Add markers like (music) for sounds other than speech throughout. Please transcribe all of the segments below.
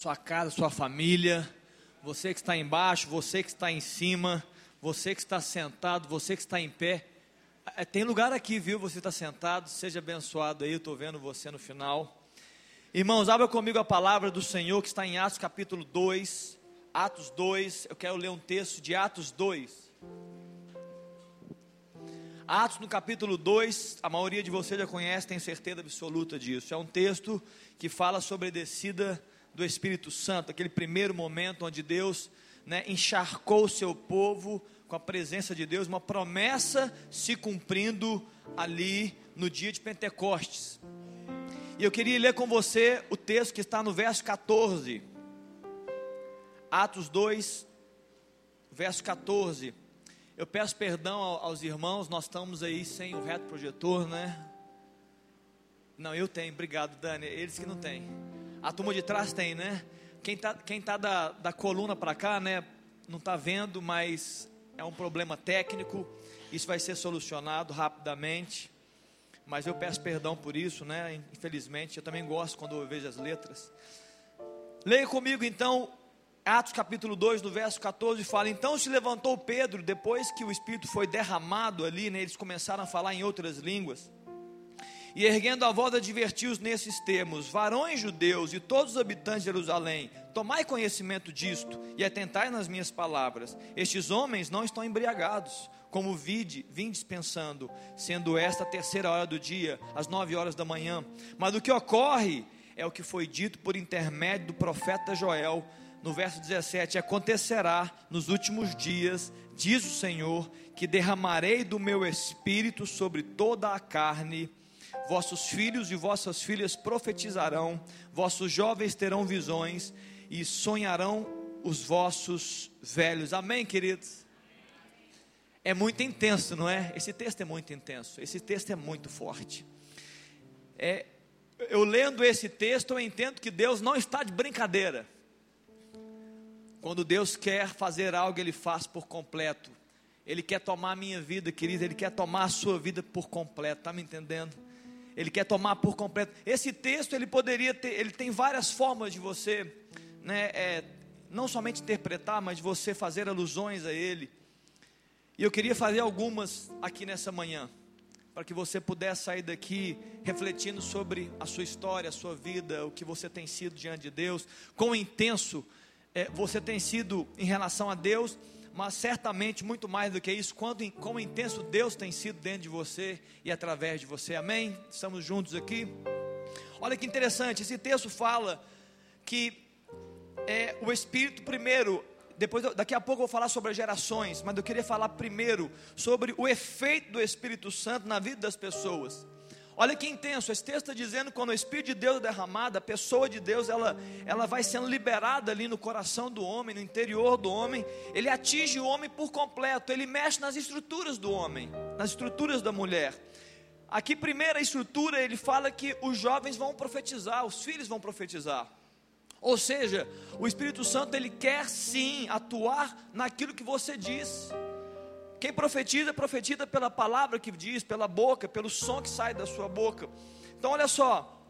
sua casa, sua família, você que está embaixo, você que está em cima, você que está sentado, você que está em pé. É, tem lugar aqui, viu? Você está sentado, seja abençoado aí, eu estou vendo você no final. Irmãos, abra comigo a palavra do Senhor que está em Atos capítulo 2. Atos 2, eu quero ler um texto de Atos 2. Atos no capítulo 2, a maioria de vocês já conhece, tem certeza absoluta disso. É um texto que fala sobre a descida do Espírito Santo, aquele primeiro momento onde Deus né, encharcou o seu povo com a presença de Deus, uma promessa se cumprindo ali no dia de Pentecostes. E eu queria ler com você o texto que está no verso 14. Atos 2, verso 14. Eu peço perdão aos irmãos, nós estamos aí sem o reto projetor, né? Não, eu tenho, obrigado, Dani. Eles que não têm. A turma de trás tem, né? Quem está quem tá da, da coluna para cá, né? Não está vendo, mas é um problema técnico. Isso vai ser solucionado rapidamente. Mas eu peço perdão por isso, né? Infelizmente, eu também gosto quando eu vejo as letras. Leia comigo então Atos capítulo 2, do verso 14, fala: Então se levantou Pedro, depois que o Espírito foi derramado ali, né, eles começaram a falar em outras línguas. E erguendo a voz, advertiu-os nesses termos: Varões judeus e todos os habitantes de Jerusalém, tomai conhecimento disto e atentai nas minhas palavras. Estes homens não estão embriagados, como vide, vim dispensando, sendo esta a terceira hora do dia, às nove horas da manhã. Mas o que ocorre é o que foi dito por intermédio do profeta Joel no verso 17: Acontecerá nos últimos dias, diz o Senhor, que derramarei do meu espírito sobre toda a carne. Vossos filhos e vossas filhas profetizarão, vossos jovens terão visões e sonharão os vossos velhos. Amém, queridos? É muito intenso, não é? Esse texto é muito intenso, esse texto é muito forte. É, eu lendo esse texto, eu entendo que Deus não está de brincadeira. Quando Deus quer fazer algo, Ele faz por completo. Ele quer tomar a minha vida, querida, Ele quer tomar a sua vida por completo, está me entendendo? Ele quer tomar por completo. Esse texto, ele poderia ter, ele tem várias formas de você, né, é, não somente interpretar, mas de você fazer alusões a ele. E eu queria fazer algumas aqui nessa manhã, para que você pudesse sair daqui refletindo sobre a sua história, a sua vida, o que você tem sido diante de Deus, quão intenso é, você tem sido em relação a Deus, mas certamente muito mais do que isso, quanto, quão intenso Deus tem sido dentro de você e através de você, amém? Estamos juntos aqui. Olha que interessante, esse texto fala que é, o Espírito primeiro, depois daqui a pouco eu vou falar sobre as gerações, mas eu queria falar primeiro sobre o efeito do Espírito Santo na vida das pessoas. Olha que intenso, esse texto está dizendo que quando o Espírito de Deus é derramado, a pessoa de Deus, ela, ela vai sendo liberada ali no coração do homem, no interior do homem, ele atinge o homem por completo, ele mexe nas estruturas do homem, nas estruturas da mulher. Aqui, primeira estrutura, ele fala que os jovens vão profetizar, os filhos vão profetizar. Ou seja, o Espírito Santo ele quer sim atuar naquilo que você diz. Quem profetiza, profetiza pela palavra que diz, pela boca, pelo som que sai da sua boca. Então, olha só: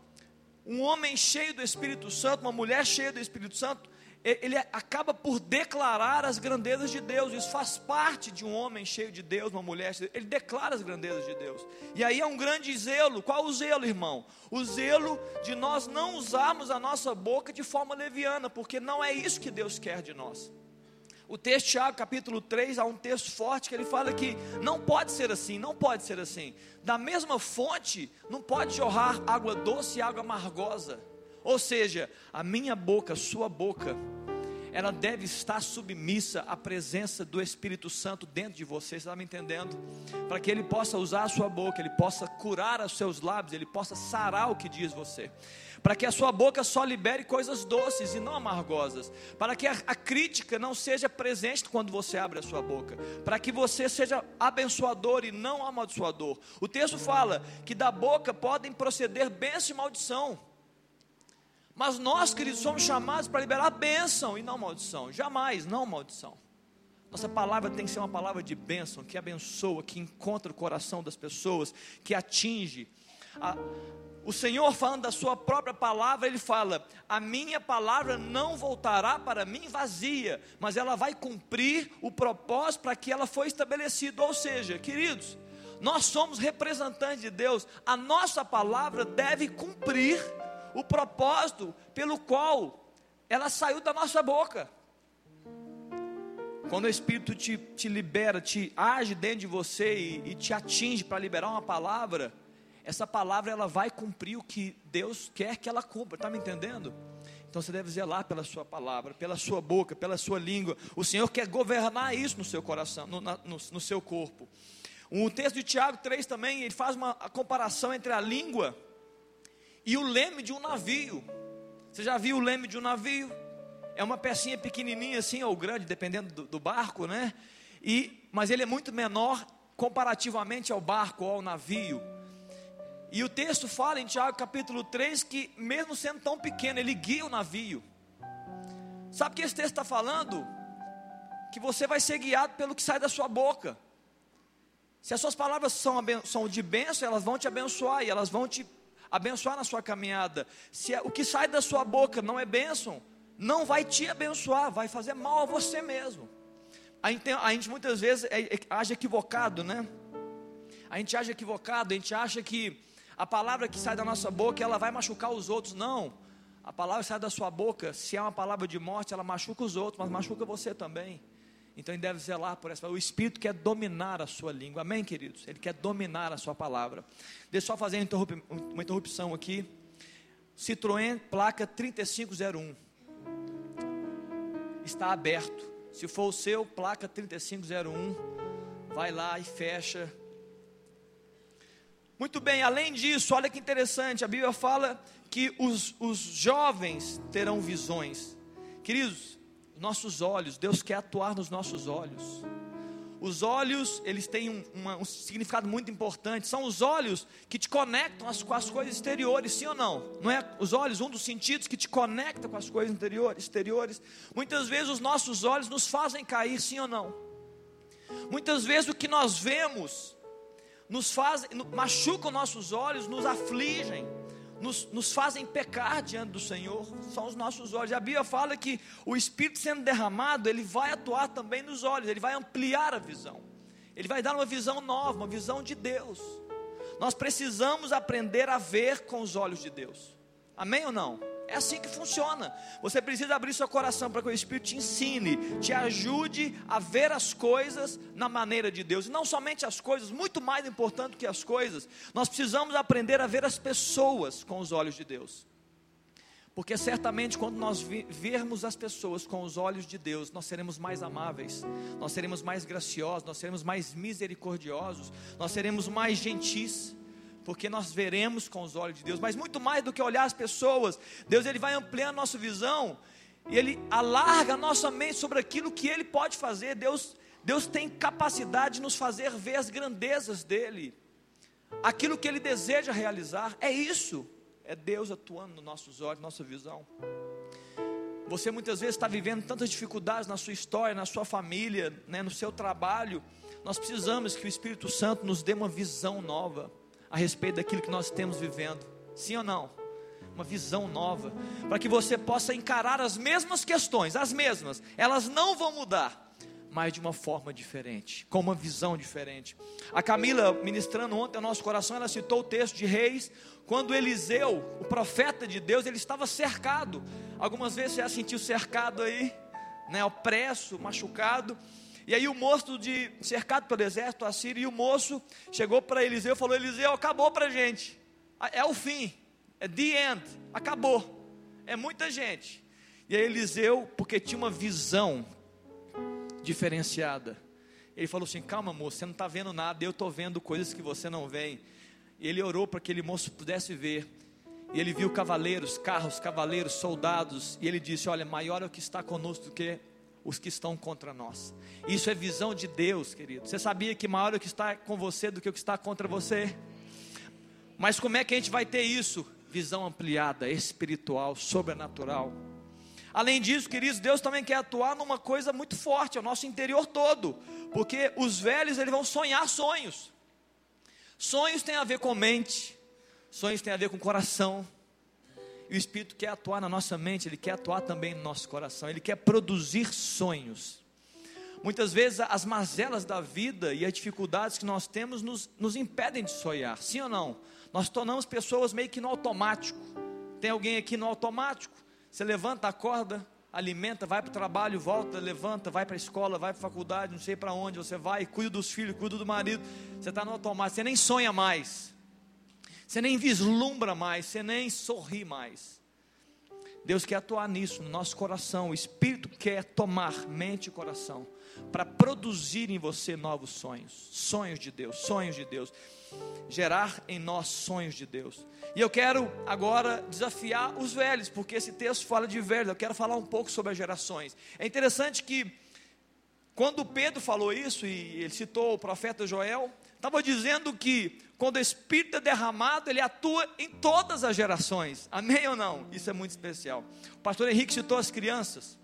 um homem cheio do Espírito Santo, uma mulher cheia do Espírito Santo, ele acaba por declarar as grandezas de Deus. Isso faz parte de um homem cheio de Deus, uma mulher cheia de Deus. Ele declara as grandezas de Deus. E aí é um grande zelo. Qual o zelo, irmão? O zelo de nós não usarmos a nossa boca de forma leviana, porque não é isso que Deus quer de nós. O texto Tiago, capítulo 3, há um texto forte que ele fala que não pode ser assim, não pode ser assim. Da mesma fonte, não pode jorrar água doce e água amargosa. Ou seja, a minha boca, sua boca, ela deve estar submissa à presença do Espírito Santo dentro de você, você está me entendendo? Para que ele possa usar a sua boca, ele possa curar os seus lábios, ele possa sarar o que diz você para que a sua boca só libere coisas doces e não amargosas, para que a, a, crítica não seja presente quando você abre a sua boca, para que você seja abençoador e não amaldiçoador. O texto fala que da boca podem proceder bênção e maldição. Mas nós, queridos, somos chamados para liberar bênção e não maldição. Jamais, não maldição. Nossa palavra tem que ser uma palavra de bênção, que abençoa, que encontra o coração das pessoas, que atinge A, o Senhor falando da sua própria palavra, ele fala: "A minha palavra não voltará para mim vazia, mas ela vai cumprir o propósito para que ela foi estabelecida". Ou seja, queridos, nós somos representantes de Deus. A nossa palavra deve cumprir o propósito pelo qual ela saiu da nossa boca. Quando o Espírito te, te libera, te age dentro de você e, e te atinge para liberar uma palavra, essa palavra ela vai cumprir o que Deus quer que ela cumpra, está me entendendo? Então você deve zelar pela sua palavra, pela sua boca, pela sua língua. O Senhor quer governar isso no seu coração, no, no, no seu corpo. O texto de Tiago 3 também, ele faz uma comparação entre a língua e o leme de um navio. Você já viu o leme de um navio? É uma pecinha pequenininha assim, ou grande, dependendo do, do barco, né? E, mas ele é muito menor comparativamente ao barco ou ao navio. E o texto fala em Tiago capítulo 3 que, mesmo sendo tão pequeno, ele guia o navio. Sabe o que esse texto está falando? Que você vai ser guiado pelo que sai da sua boca. Se as suas palavras são, são de bênção, elas vão te abençoar e elas vão te abençoar na sua caminhada. Se é, o que sai da sua boca não é bênção, não vai te abençoar, vai fazer mal a você mesmo. A gente, a gente muitas vezes é, é, age equivocado, né? A gente age equivocado, a gente acha que a palavra que sai da nossa boca ela vai machucar os outros. Não. A palavra que sai da sua boca, se é uma palavra de morte, ela machuca os outros, mas machuca você também. Então ele deve zelar por essa. O Espírito quer dominar a sua língua. Amém, queridos? Ele quer dominar a sua palavra. Deixa eu só fazer uma interrupção aqui. Citroën, placa 3501. Está aberto. Se for o seu, placa 3501. Vai lá e fecha. Muito bem, além disso, olha que interessante. A Bíblia fala que os, os jovens terão visões. Queridos, nossos olhos, Deus quer atuar nos nossos olhos. Os olhos, eles têm um, uma, um significado muito importante. São os olhos que te conectam as, com as coisas exteriores, sim ou não? Não é os olhos, um dos sentidos que te conecta com as coisas interiores, exteriores. Muitas vezes os nossos olhos nos fazem cair, sim ou não? Muitas vezes o que nós vemos nos faz, machuca os nossos olhos, nos afligem nos, nos fazem pecar diante do Senhor são os nossos olhos. A Bíblia fala que o Espírito sendo derramado, ele vai atuar também nos olhos, ele vai ampliar a visão, ele vai dar uma visão nova, uma visão de Deus. Nós precisamos aprender a ver com os olhos de Deus, amém ou não? É assim que funciona. Você precisa abrir seu coração para que o Espírito te ensine, te ajude a ver as coisas na maneira de Deus. E não somente as coisas, muito mais importante que as coisas, nós precisamos aprender a ver as pessoas com os olhos de Deus. Porque certamente quando nós vermos as pessoas com os olhos de Deus, nós seremos mais amáveis, nós seremos mais graciosos, nós seremos mais misericordiosos, nós seremos mais gentis porque nós veremos com os olhos de Deus, mas muito mais do que olhar as pessoas, Deus ele vai ampliando a nossa visão e ele alarga a nossa mente sobre aquilo que ele pode fazer. Deus, Deus tem capacidade de nos fazer ver as grandezas dele, aquilo que ele deseja realizar. É isso, é Deus atuando nos nossos olhos, nossa visão. Você muitas vezes está vivendo tantas dificuldades na sua história, na sua família, né, no seu trabalho. Nós precisamos que o Espírito Santo nos dê uma visão nova a respeito daquilo que nós temos vivendo. Sim ou não? Uma visão nova, para que você possa encarar as mesmas questões, as mesmas, elas não vão mudar, mas de uma forma diferente, com uma visão diferente. A Camila, ministrando ontem ao nosso coração, ela citou o texto de Reis, quando Eliseu, o profeta de Deus, ele estava cercado. Algumas vezes você já sentiu cercado aí, né, opresso, machucado. E aí o moço de cercado pelo exército assírio, e o moço chegou para Eliseu e falou: Eliseu, acabou para a gente. É o fim. É the end. Acabou. É muita gente. E aí Eliseu, porque tinha uma visão diferenciada, ele falou assim: calma, moço, você não está vendo nada, eu estou vendo coisas que você não vê. E ele orou para que aquele moço pudesse ver. E ele viu cavaleiros, carros, cavaleiros, soldados. E ele disse: Olha, maior é o que está conosco do que os que estão contra nós. Isso é visão de Deus, querido. Você sabia que maior é o que está com você do que o que está contra você? Mas como é que a gente vai ter isso? Visão ampliada, espiritual, sobrenatural. Além disso, queridos, Deus também quer atuar numa coisa muito forte, é o nosso interior todo, porque os velhos eles vão sonhar sonhos. Sonhos têm a ver com mente. Sonhos têm a ver com coração. E o Espírito quer atuar na nossa mente, ele quer atuar também no nosso coração, ele quer produzir sonhos. Muitas vezes as mazelas da vida e as dificuldades que nós temos nos, nos impedem de sonhar, sim ou não? Nós tornamos pessoas meio que no automático. Tem alguém aqui no automático? Você levanta, acorda, alimenta, vai para o trabalho, volta, levanta, vai para a escola, vai para a faculdade, não sei para onde você vai, cuida dos filhos, cuida do marido. Você está no automático, você nem sonha mais, você nem vislumbra mais, você nem sorri mais. Deus quer atuar nisso, no nosso coração. O Espírito quer tomar mente e coração para produzir em você novos sonhos, sonhos de Deus, sonhos de Deus, gerar em nós sonhos de Deus. E eu quero agora desafiar os velhos, porque esse texto fala de velhos, eu quero falar um pouco sobre as gerações. É interessante que quando Pedro falou isso, e ele citou o profeta Joel, estava dizendo que quando o Espírito é derramado, ele atua em todas as gerações. Amém ou não? Isso é muito especial. O pastor Henrique citou as crianças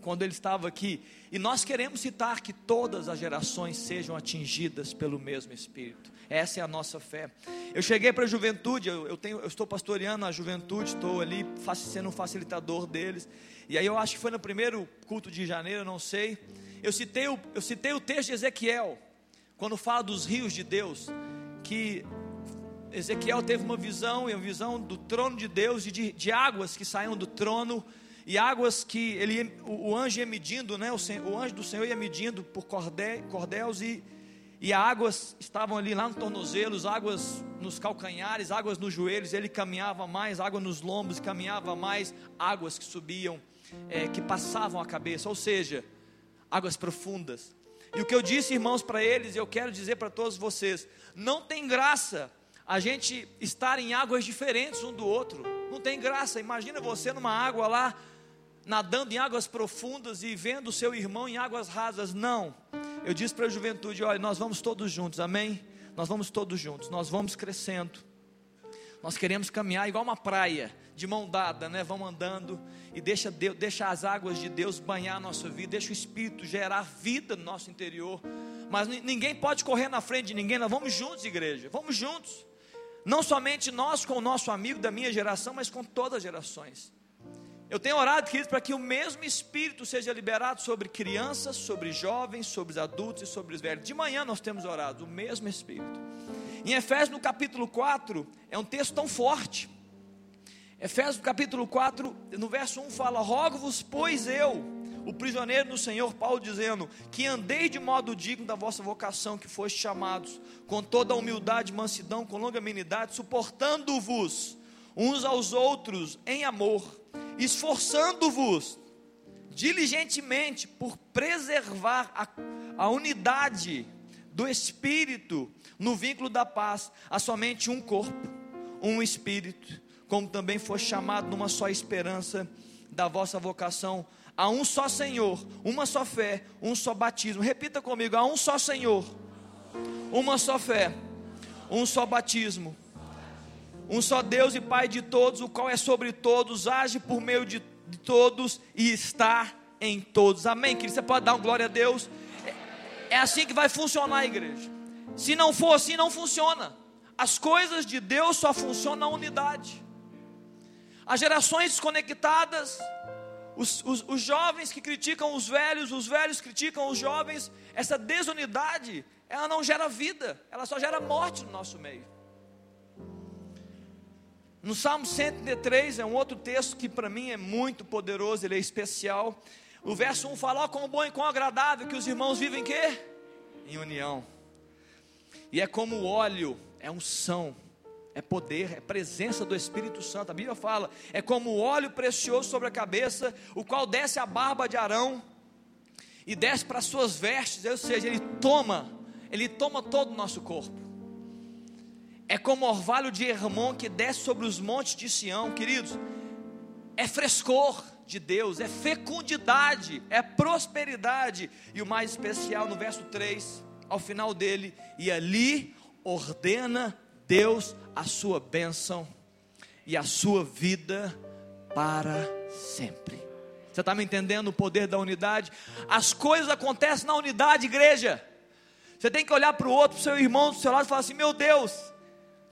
quando ele estava aqui. E nós queremos citar que todas as gerações sejam atingidas pelo mesmo Espírito. Essa é a nossa fé. Eu cheguei para a juventude, eu, eu, tenho, eu estou pastoreando a juventude, estou ali sendo um facilitador deles. E aí eu acho que foi no primeiro culto de janeiro, não sei. Eu citei o, eu citei o texto de Ezequiel, quando fala dos rios de Deus, que Ezequiel teve uma visão, e uma visão do trono de Deus, e de, de águas que saíam do trono e águas que ele, o, o anjo ia medindo, né? O, o, anjo do Senhor ia medindo por cordéis e, e águas estavam ali lá no tornozelo, águas nos calcanhares, águas nos joelhos, ele caminhava mais, água nos lombos, caminhava mais, águas que subiam, é, que passavam a cabeça, ou seja, águas profundas. E o que eu disse, irmãos, para eles, e eu quero dizer para todos vocês: não tem graça a gente estar em águas diferentes um do outro, não tem graça. Imagina você numa água lá nadando em águas profundas e vendo o seu irmão em águas rasas. Não. Eu disse para a juventude: olha, nós vamos todos juntos, amém? Nós vamos todos juntos, nós vamos crescendo. Nós queremos caminhar igual uma praia, de mão dada, né? Vamos andando e deixa, Deus, deixa as águas de Deus banhar a nossa vida, deixa o Espírito gerar vida no nosso interior. Mas ninguém pode correr na frente de ninguém, nós vamos juntos, igreja, vamos juntos. Não somente nós com o nosso amigo da minha geração, mas com todas as gerações. Eu tenho orado, queridos, para que o mesmo Espírito seja liberado sobre crianças, sobre jovens, sobre os adultos e sobre os velhos. De manhã nós temos orado, o mesmo Espírito. Em Efésios, no capítulo 4, é um texto tão forte. Efésios, capítulo 4, no verso 1 fala: Rogo-vos, pois eu, o prisioneiro do Senhor, Paulo dizendo: Que andei de modo digno da vossa vocação, que foste chamados, com toda a humildade, mansidão, com longanimidade, suportando-vos uns aos outros em amor esforçando-vos diligentemente por preservar a, a unidade do Espírito no vínculo da paz, há somente um corpo, um Espírito, como também foi chamado numa só esperança da vossa vocação, há um só Senhor, uma só fé, um só batismo. Repita comigo: há um só Senhor, uma só fé, um só batismo um só Deus e Pai de todos, o qual é sobre todos, age por meio de, todos e está em todos. Amém, querido? Você pode dar um glória a Deus? É, é assim que vai funcionar a igreja. Se não for assim, não funciona. As coisas de Deus só funcionam na unidade. As gerações desconectadas, os, os, os, jovens que criticam os velhos, os velhos criticam os jovens, essa desunidade, ela não gera vida, ela só gera morte no nosso meio. No Salmo 103 é um outro texto que para mim é muito poderoso, ele é especial. O verso 1 fala: oh, quão bom e quão agradável que os irmãos vivem em quê? Em união. E é como o óleo, é unção, é poder, é presença do Espírito Santo. A Bíblia fala: é como óleo precioso sobre a cabeça, o qual desce a barba de Arão e desce para as suas vestes, ou seja, ele toma, ele toma todo o nosso corpo é como orvalho de Hermon que desce sobre os montes de Sião, queridos. É frescor de Deus, é fecundidade, é prosperidade. E o mais especial no verso 3, ao final dele, e ali ordena Deus a sua bênção e a sua vida para sempre. Você está me entendendo o poder da unidade? As coisas acontecem na unidade, igreja. Você tem que olhar para o outro, para o seu irmão do seu lado e falar assim: meu Deus,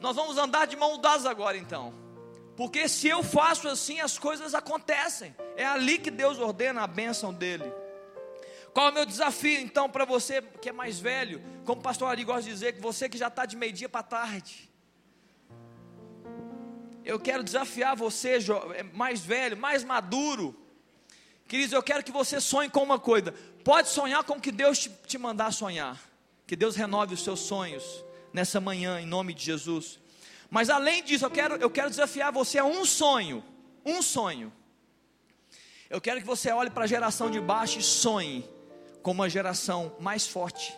Nós vamos andar de mão dadas agora então. Porque se eu faço assim, as coisas acontecem. É ali que Deus ordena a bênção dele. Qual é o meu desafio então para você que é mais velho? Como o pastor Ari gosta de dizer, que você que já está de meio-dia para tarde. Eu quero desafiar você, é, mais velho, mais maduro. Queridos, eu quero que você sonhe com uma coisa. Pode sonhar com o que Deus te, te mandar sonhar. Que Deus renove os seus sonhos nessa manhã, em nome de Jesus. Mas além disso, eu quero, eu quero desafiar você a um sonho. Um sonho. Eu quero que você olhe para a geração de baixo e sonhe com uma geração mais forte,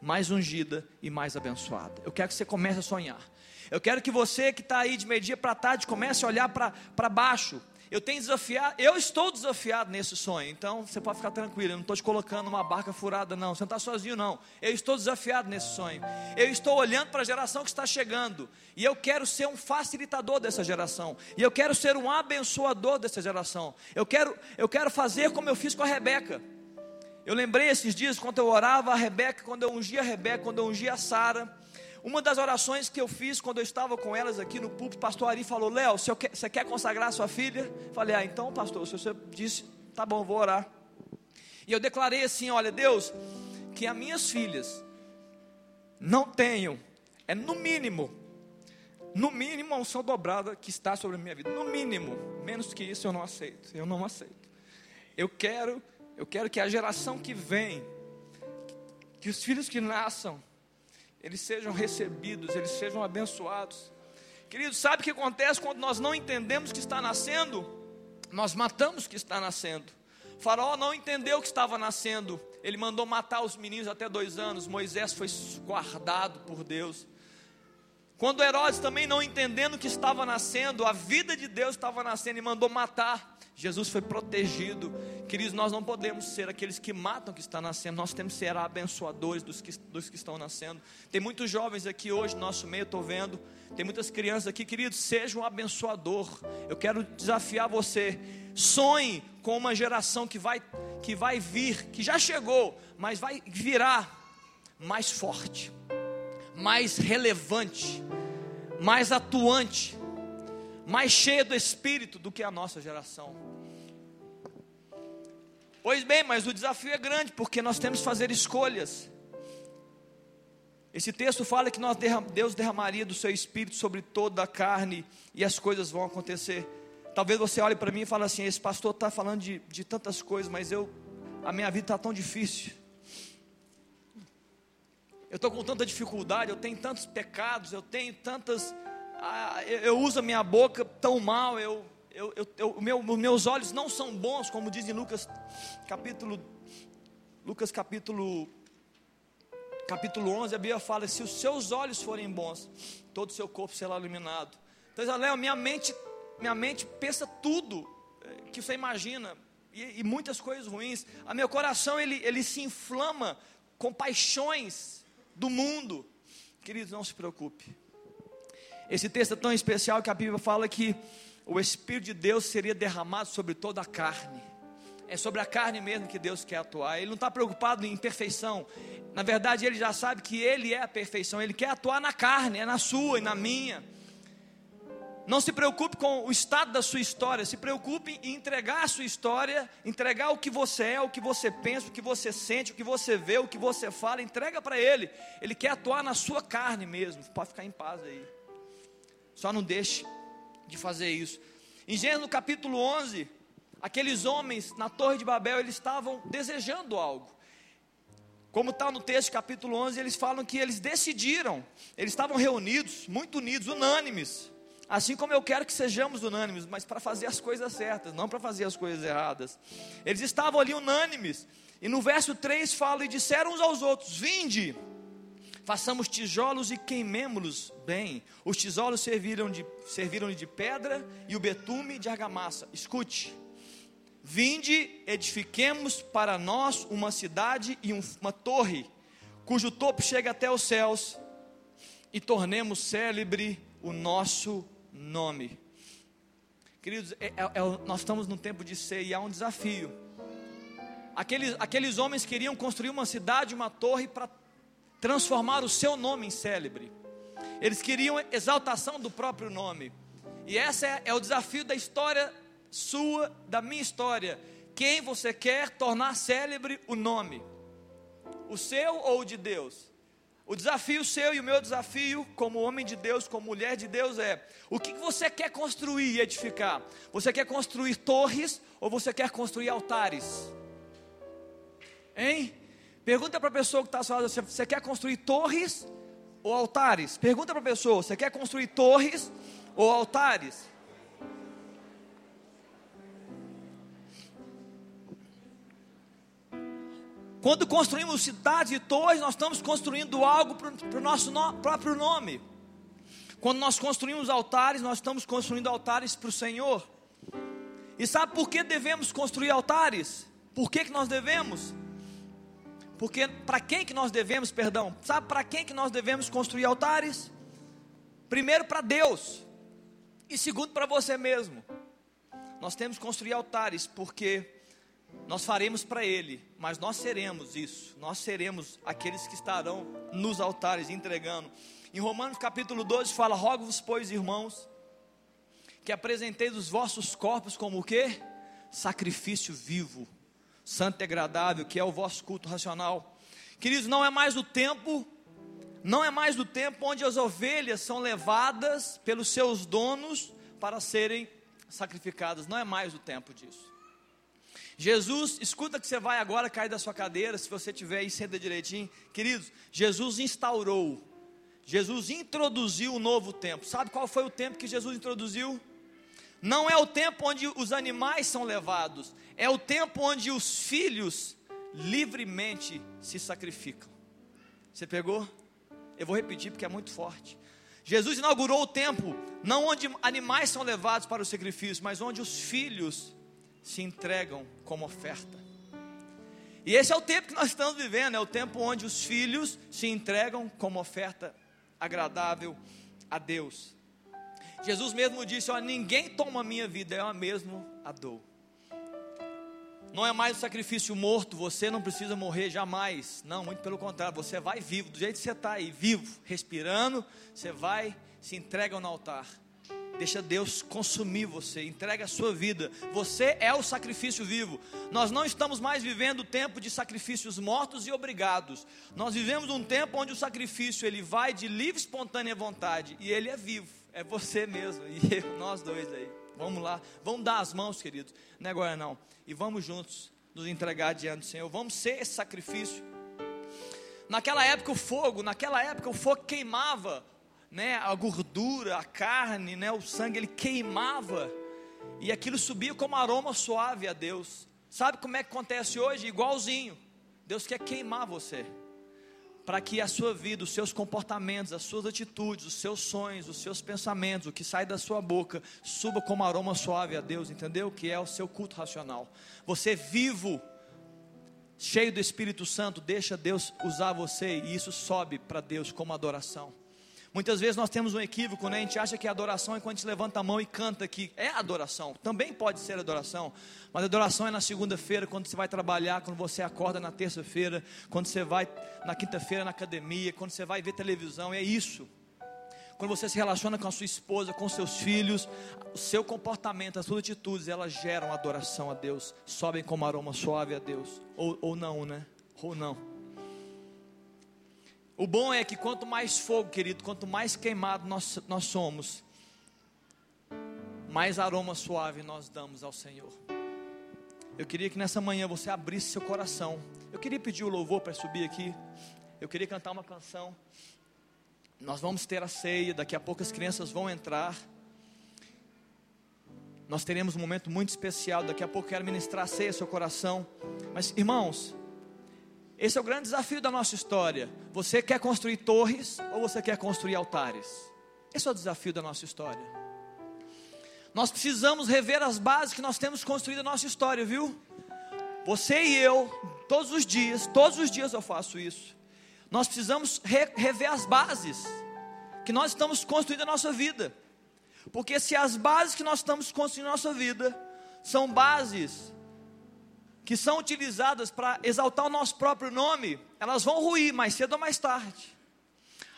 mais ungida e mais abençoada. Eu quero que você comece a sonhar. Eu quero que você que está aí de meio-dia para tarde comece a olhar para baixo. Eu tenho desafiado, eu estou desafiado nesse sonho, então você pode ficar tranquilo, eu não estou te colocando numa barca furada, não, você não está sozinho, não. Eu estou desafiado nesse sonho. Eu estou olhando para a geração que está chegando, e eu quero ser um facilitador dessa geração, e eu quero ser um abençoador dessa geração. Eu quero, eu quero fazer como eu fiz com a Rebeca. Eu lembrei esses dias quando eu orava a Rebeca, quando eu ungia a Rebeca, quando eu ungia a Sara. Uma das orações que eu fiz quando eu estava com elas aqui no púlpito, o pastor Ari falou: Léo, você quer consagrar sua filha? Falei: Ah, então, pastor, se você disse, tá bom, vou orar. E eu declarei assim: Olha, Deus, que as minhas filhas não tenham, é no mínimo, no mínimo a unção dobrada que está sobre a minha vida. No mínimo, menos que isso eu não aceito. Eu não aceito. Eu quero, eu quero que a geração que vem, que os filhos que nasçam, eles sejam recebidos, eles sejam abençoados. Queridos, sabe o que acontece quando nós não entendemos que está nascendo? Nós matamos que está nascendo. Faraó não entendeu que estava nascendo. Ele mandou matar os meninos até dois anos. Moisés foi guardado por Deus. Quando Herodes também não entendendo que estava nascendo, a vida de Deus estava nascendo e mandou matar. Jesus foi protegido. Queridos, nós não podemos ser aqueles que matam o que está nascendo, nós temos que ser abençoadores dos que, dos que estão nascendo. Tem muitos jovens aqui hoje no nosso meio, estou vendo. Tem muitas crianças aqui, queridos, seja um abençoador. Eu quero desafiar você. Sonhe com uma geração que vai, que vai vir, que já chegou, mas vai virar mais forte, mais relevante, mais atuante mais cheia do Espírito do que a nossa geração. Pois bem, mas o desafio é grande, porque nós temos que fazer escolhas. Esse texto fala que nós Deus derramaria do seu Espírito sobre toda a carne e as coisas vão acontecer. Talvez você olhe para mim e fale assim: esse pastor está falando de, de tantas coisas, mas eu, a minha vida está tão difícil. Eu estou com tanta dificuldade, eu tenho tantos pecados, eu tenho tantas ah, eu, eu, uso a minha boca tão mal, eu, eu, eu, meu, meus olhos não são bons, como diz em Lucas capítulo, Lucas capítulo, capítulo 11, a Bíblia fala, se os seus olhos forem bons, todo o seu corpo será iluminado. Então, Léo, minha mente, minha mente pensa tudo eh, que você imagina, e, e muitas coisas ruins, a meu coração ele, ele se inflama com paixões do mundo, queridos, não se preocupe, esse texto é tão especial que a Bíblia fala que o Espírito de Deus seria derramado sobre toda a carne. É sobre a carne mesmo que Deus quer atuar. Ele não está preocupado em perfeição. Na verdade, ele já sabe que Ele é a perfeição. Ele quer atuar na carne, é na sua e na minha. Não se preocupe com o estado da sua história, se preocupe em entregar a sua história, entregar o que você é, o que você pensa, o que você sente, o que você vê, o que você fala, entrega para Ele. Ele quer atuar na sua carne mesmo. Pode ficar em paz aí. Só não deixe de fazer isso. Em Gênesis capítulo 11, aqueles homens na Torre de Babel, eles estavam desejando algo. Como está no texto, capítulo 11, eles falam que eles decidiram, eles estavam reunidos, muito unidos, unânimes. Assim como eu quero que sejamos unânimes, mas para fazer as coisas certas, não para fazer as coisas erradas. Eles estavam ali unânimes. E no verso 3 fala: E disseram uns aos outros: Vinde, façamos tijolos e queimemos-los bem. Os tijolos serviram de, serviram de pedra e o betume de argamassa. Escute. Vinde, edifiquemos para nós uma cidade e um, uma torre, cujo topo chega até os céus, e tornemos célebre o nosso nome. Queridos, é, é, é, nós estamos num tempo de ser e há um desafio. Aqueles, aqueles homens queriam construir uma cidade, uma torre para transformar o seu nome em célebre. Eles queriam exaltação do próprio nome. E esse é, é o desafio da história sua, da minha história. Quem você quer tornar célebre o nome? O seu ou o de Deus? O desafio seu e o meu desafio, como homem de Deus, como mulher de Deus, é: o que você quer construir e edificar? Você quer construir torres ou você quer construir altares? Hein? Pergunta para a pessoa que está falando: você quer construir torres ou altares? Pergunta para a pessoa: você quer construir torres ou altares? Quando construímos cidades e torres, nós estamos construindo algo para o nosso no, próprio nome. Quando nós construímos altares, nós estamos construindo altares para o Senhor. E sabe por que devemos construir altares? Por que, que nós devemos? Porque para quem que nós devemos, perdão? Sabe para quem que nós devemos construir altares? Primeiro para Deus. E segundo para você mesmo. Nós temos que construir altares porque nós faremos para Ele, mas nós seremos isso, nós seremos aqueles que estarão nos altares entregando. Em Romanos capítulo 12 fala: Rogo-vos, pois, irmãos, que apresenteis os vossos corpos como o que? Sacrifício vivo, santo e agradável, que é o vosso culto racional. Queridos, não é mais o tempo, não é mais o tempo onde as ovelhas são levadas pelos seus donos para serem sacrificadas, não é mais o tempo disso. Jesus, escuta que você vai agora cair da sua cadeira, se você tiver aí, senta direitinho. Queridos, Jesus instaurou, Jesus introduziu um novo tempo. Sabe qual foi o tempo que Jesus introduziu? Não é o tempo onde os animais são levados, é o tempo onde os filhos livremente se sacrificam. Você pegou? Eu vou repetir porque é muito forte. Jesus inaugurou o tempo, não onde animais são levados para o sacrifício, mas onde os filhos se entregam como oferta. E esse é o tempo que nós estamos vivendo, é o tempo onde os filhos se entregam como oferta agradável a Deus. Jesus mesmo disse: Ó, ninguém toma a minha vida, eu mesmo a dou. Não é mais um sacrifício morto, você não precisa morrer jamais. Não, muito pelo contrário, você vai vivo, do jeito que você está aí, vivo, respirando, você vai, se entrega no altar. Deixa Deus consumir você, entrega a sua vida. Você é o sacrifício vivo. Nós não estamos mais vivendo o tempo de sacrifícios mortos e obrigados. Nós vivemos um tempo onde o sacrifício ele vai de livre espontânea vontade e ele é vivo. É você mesmo e (laughs) eu, nós dois aí. Vamos lá, vamos dar as mãos, queridos. Não é agora não. E vamos juntos nos entregar diante do Senhor. Vamos ser esse sacrifício. Naquela época o fogo, naquela época o fogo queimava né, a gordura, a carne, né, o sangue, ele queimava e aquilo subia como aroma suave a Deus. Sabe como é que acontece hoje? Igualzinho. Deus quer queimar você para que a sua vida, os seus comportamentos, as suas atitudes, os seus sonhos, os seus pensamentos, o que sai da sua boca, suba como aroma suave a Deus, entendeu? Que é o seu culto racional. Você vivo, cheio do Espírito Santo, deixa Deus usar você e isso sobe para Deus como adoração. Muitas vezes nós temos um equívoco, né? A gente acha que a adoração é quando a gente levanta a mão e canta aqui. É adoração, também pode ser adoração. Mas adoração é na segunda-feira, quando você vai trabalhar, quando você acorda na terça-feira, quando você vai na quinta-feira na academia, quando você vai ver televisão, é isso. Quando você se relaciona com a sua esposa, com seus filhos, o seu comportamento, as suas atitudes, elas geram adoração a Deus, sobem como aroma suave a Deus. Ou, ou não, né? Ou não. O bom é que quanto mais fogo, querido, quanto mais queimado nós, nós somos, mais aroma suave nós damos ao Senhor. Eu queria que nessa manhã você abrisse seu coração. Eu queria pedir o louvor para subir aqui. Eu queria cantar uma canção. Nós vamos ter a ceia, daqui a pouco as crianças vão entrar. Nós teremos um momento muito especial. Daqui a pouco quero ministrar a ceia ao seu coração. Mas, irmãos, esse é o grande desafio da nossa história. Você quer construir torres ou você quer construir altares? Esse é o desafio da nossa história. Nós precisamos rever as bases que nós temos construído na nossa história, viu? Você e eu, todos os dias, todos os dias eu faço isso. Nós precisamos re rever as bases que nós estamos construindo na nossa vida. Porque se as bases que nós estamos construindo na nossa vida são bases que são utilizadas para exaltar o nosso próprio nome, elas vão ruir mais cedo ou mais tarde.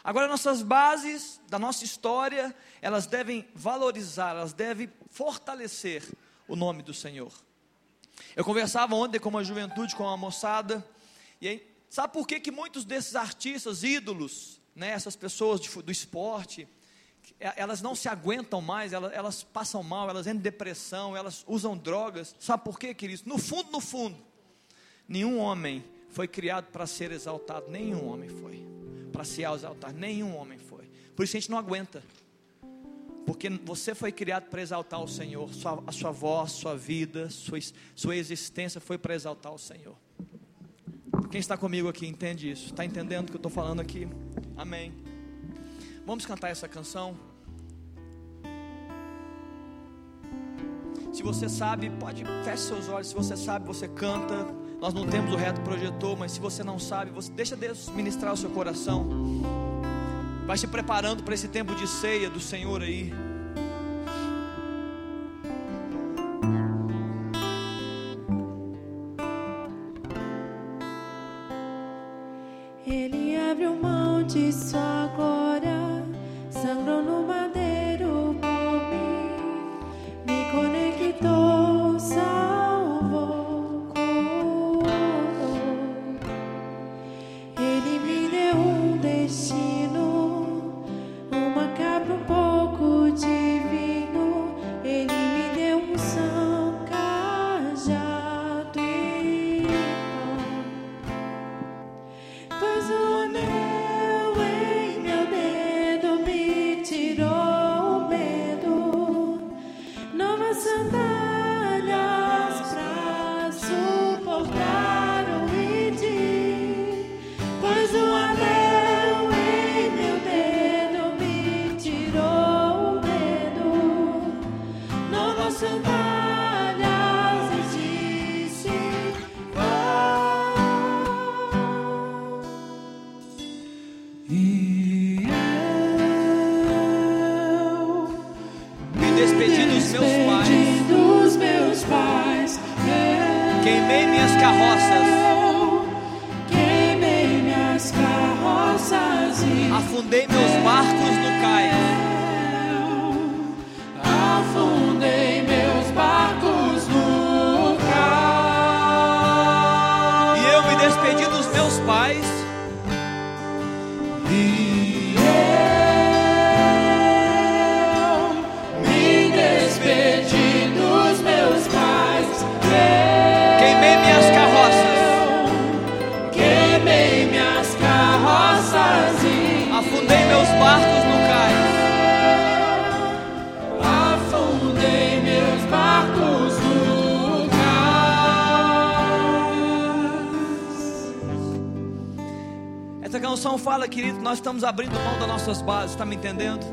Agora, nossas bases da nossa história, elas devem valorizar, elas devem fortalecer o nome do Senhor. Eu conversava ontem com uma juventude, com uma moçada, e aí, sabe por que, que muitos desses artistas, ídolos, né, essas pessoas de, do esporte, elas não se aguentam mais, elas, elas passam mal, elas entram em depressão, elas usam drogas. Sabe por quê, queridos? No fundo, no fundo, nenhum homem foi criado para ser exaltado, nenhum homem foi. Para se exaltar, nenhum homem foi. Por isso a gente não aguenta. Porque você foi criado para exaltar o Senhor, sua, a sua voz, sua vida, sua, sua existência foi para exaltar o Senhor. Quem está comigo aqui entende isso? Está entendendo o que eu estou falando aqui? Amém. Vamos cantar essa canção. Se você sabe, pode feche seus olhos. Se você sabe, você canta. Nós não temos o reto projetor, mas se você não sabe, você deixa Deus ministrar o seu coração. Vai se preparando para esse tempo de ceia do Senhor aí. Nós estamos abrindo mão das nossas bases, está me entendendo?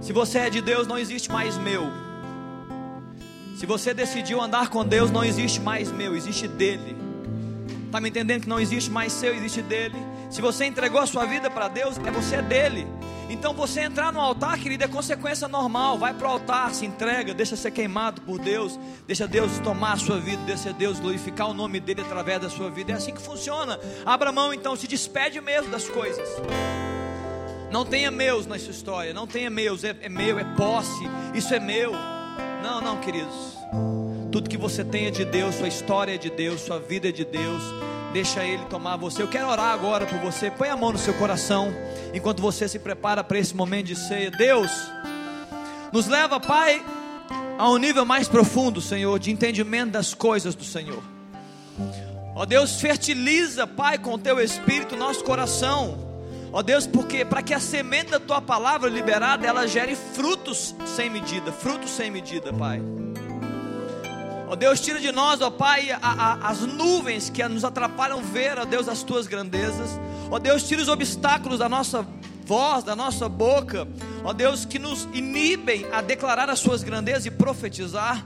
Se você é de Deus, não existe mais meu. Se você decidiu andar com Deus, não existe mais meu, existe dele. Está me entendendo que não existe mais seu, existe dele. Se você entregou a sua vida para Deus, é você dele. Então você entrar no altar, querido, é consequência normal. Vai para o altar, se entrega, deixa ser queimado por Deus, deixa Deus tomar a sua vida, deixa Deus glorificar o nome dele através da sua vida. É assim que funciona. Abra mão então, se despede mesmo das coisas. Não tenha meus na sua história, não tenha meus, é, é meu, é posse, isso é meu. Não, não, queridos. Tudo que você tem é de Deus, sua história é de Deus, sua vida é de Deus. Deixa Ele tomar você. Eu quero orar agora por você. Põe a mão no seu coração enquanto você se prepara para esse momento de ceia. Deus, nos leva, Pai, a um nível mais profundo, Senhor, de entendimento das coisas do Senhor. Ó Deus, fertiliza, Pai, com o teu espírito nosso coração Ó Deus, porque para que a semente da tua palavra liberada ela gere frutos sem medida, frutos sem medida, Pai. Ó Deus, tira de nós, ó Pai, a, a, as nuvens que nos atrapalham ver, ó Deus, as tuas grandezas. Ó Deus, tira os obstáculos da nossa voz, da nossa boca, ó Deus, que nos inibem a declarar as suas grandezas e profetizar.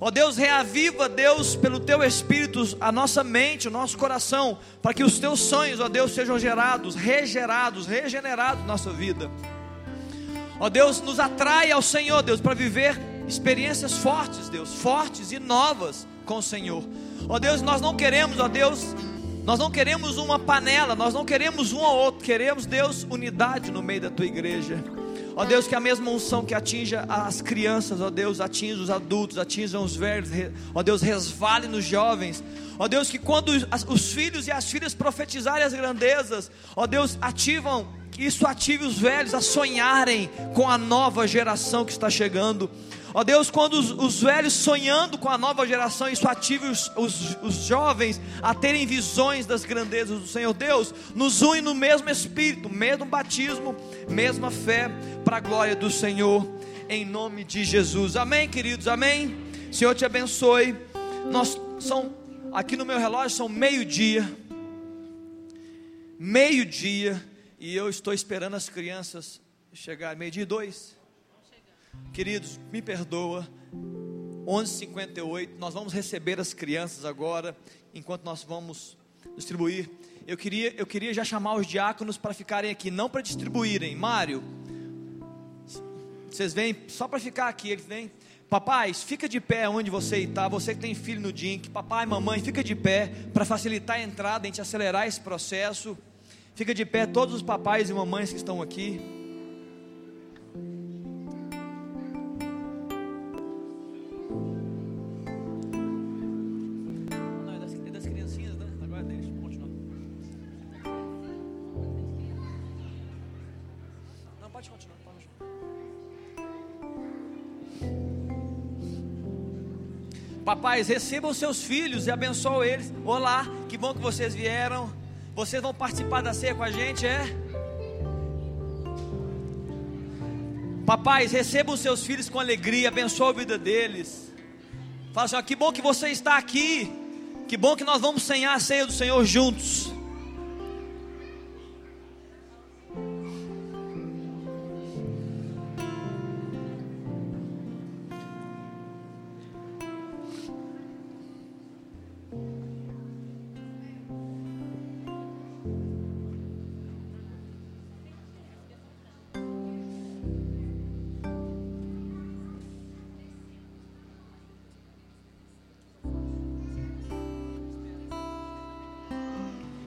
Ó oh Deus, reaviva, Deus, pelo teu espírito, a nossa mente, o nosso coração, para que os teus sonhos, ó oh Deus, sejam gerados, regerados, regenerados na nossa vida. Ó oh Deus, nos atrai ao Senhor, Deus, para viver experiências fortes, Deus, fortes e novas com o Senhor. Ó Deus, nós não queremos, ó Deus, Nós não queremos uma panela, nós não queremos um ou outro, queremos, Deus, unidade no meio da tua igreja. Ó Deus, que a mesma unção que atinja as crianças, ó Deus, atinja os adultos, atinja os velhos, ó Deus, resvale nos jovens. Ó Deus, que quando os filhos e as filhas profetizarem as grandezas, ó Deus, ativam, que isso ative os velhos a sonharem com a nova geração que está chegando. Ó Deus, quando os, os, velhos sonhando com a nova geração, isso ative os, os, os, jovens a terem visões das grandezas do Senhor. Deus, nos une no mesmo Espírito, mesmo batismo, mesma fé, para a glória do Senhor, em nome de Jesus. Amém, queridos, amém. Senhor te abençoe. Nós são, aqui no meu relógio, são meio-dia. Meio-dia, e eu estou esperando as crianças chegar, meio-dia e dois. Queridos, me perdoa. 11:58. Nós vamos receber as crianças agora, enquanto nós vamos distribuir. Eu queria, eu queria já chamar os diáconos para ficarem aqui, não para distribuírem. Mário, vocês vêm só para ficar aqui. Eles vêm. Papais, fica de pé onde você está. Você que tem filho no DINC. Papai, mamãe, fica de pé para facilitar a entrada, a gente acelerar esse processo. Fica de pé todos os papais e mamães que estão aqui. Papais, recebam seus filhos e abençoem eles. Olá, que bom que vocês vieram. Vocês vão participar da ceia com a gente, é? Papais, recebam seus filhos com alegria, abençoe a vida deles. Fala assim, que bom que você está aqui. Que bom que nós vamos senhar a ceia do Senhor juntos.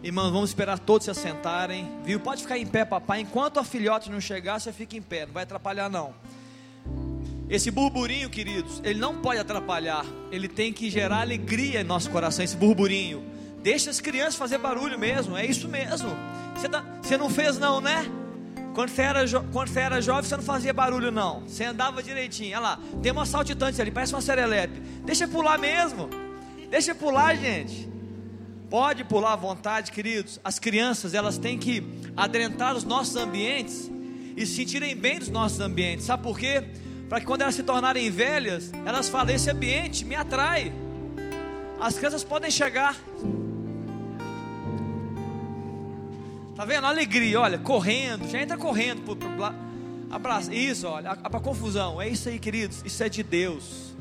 Irmãos, vamos esperar todos se assentarem, viu? Pode ficar em pé, papai. Enquanto a filhote não chegar, você fica em pé, não vai atrapalhar, não. Esse burburinho, queridos, ele não pode atrapalhar, ele tem que gerar alegria em nosso coração, esse burburinho. Deixa as crianças fazer barulho mesmo, é isso mesmo. Você, tá, você não fez, não, né? Quando você, era quando você era jovem, você não fazia barulho, não. Você andava direitinho. Olha lá, tem uma saltitante ali, parece uma serelepe. Deixa pular mesmo. Deixa pular, gente. Pode pular à vontade, queridos. As crianças, elas têm que adentrar os nossos ambientes e se sentirem bem dos nossos ambientes. Sabe por quê? Para que quando elas se tornarem velhas, elas falem: esse ambiente me atrai. As crianças podem chegar. Tá vendo? Alegria, olha, correndo, já entra correndo para abraço. Isso, olha, para confusão. É isso aí, queridos. Isso é de Deus.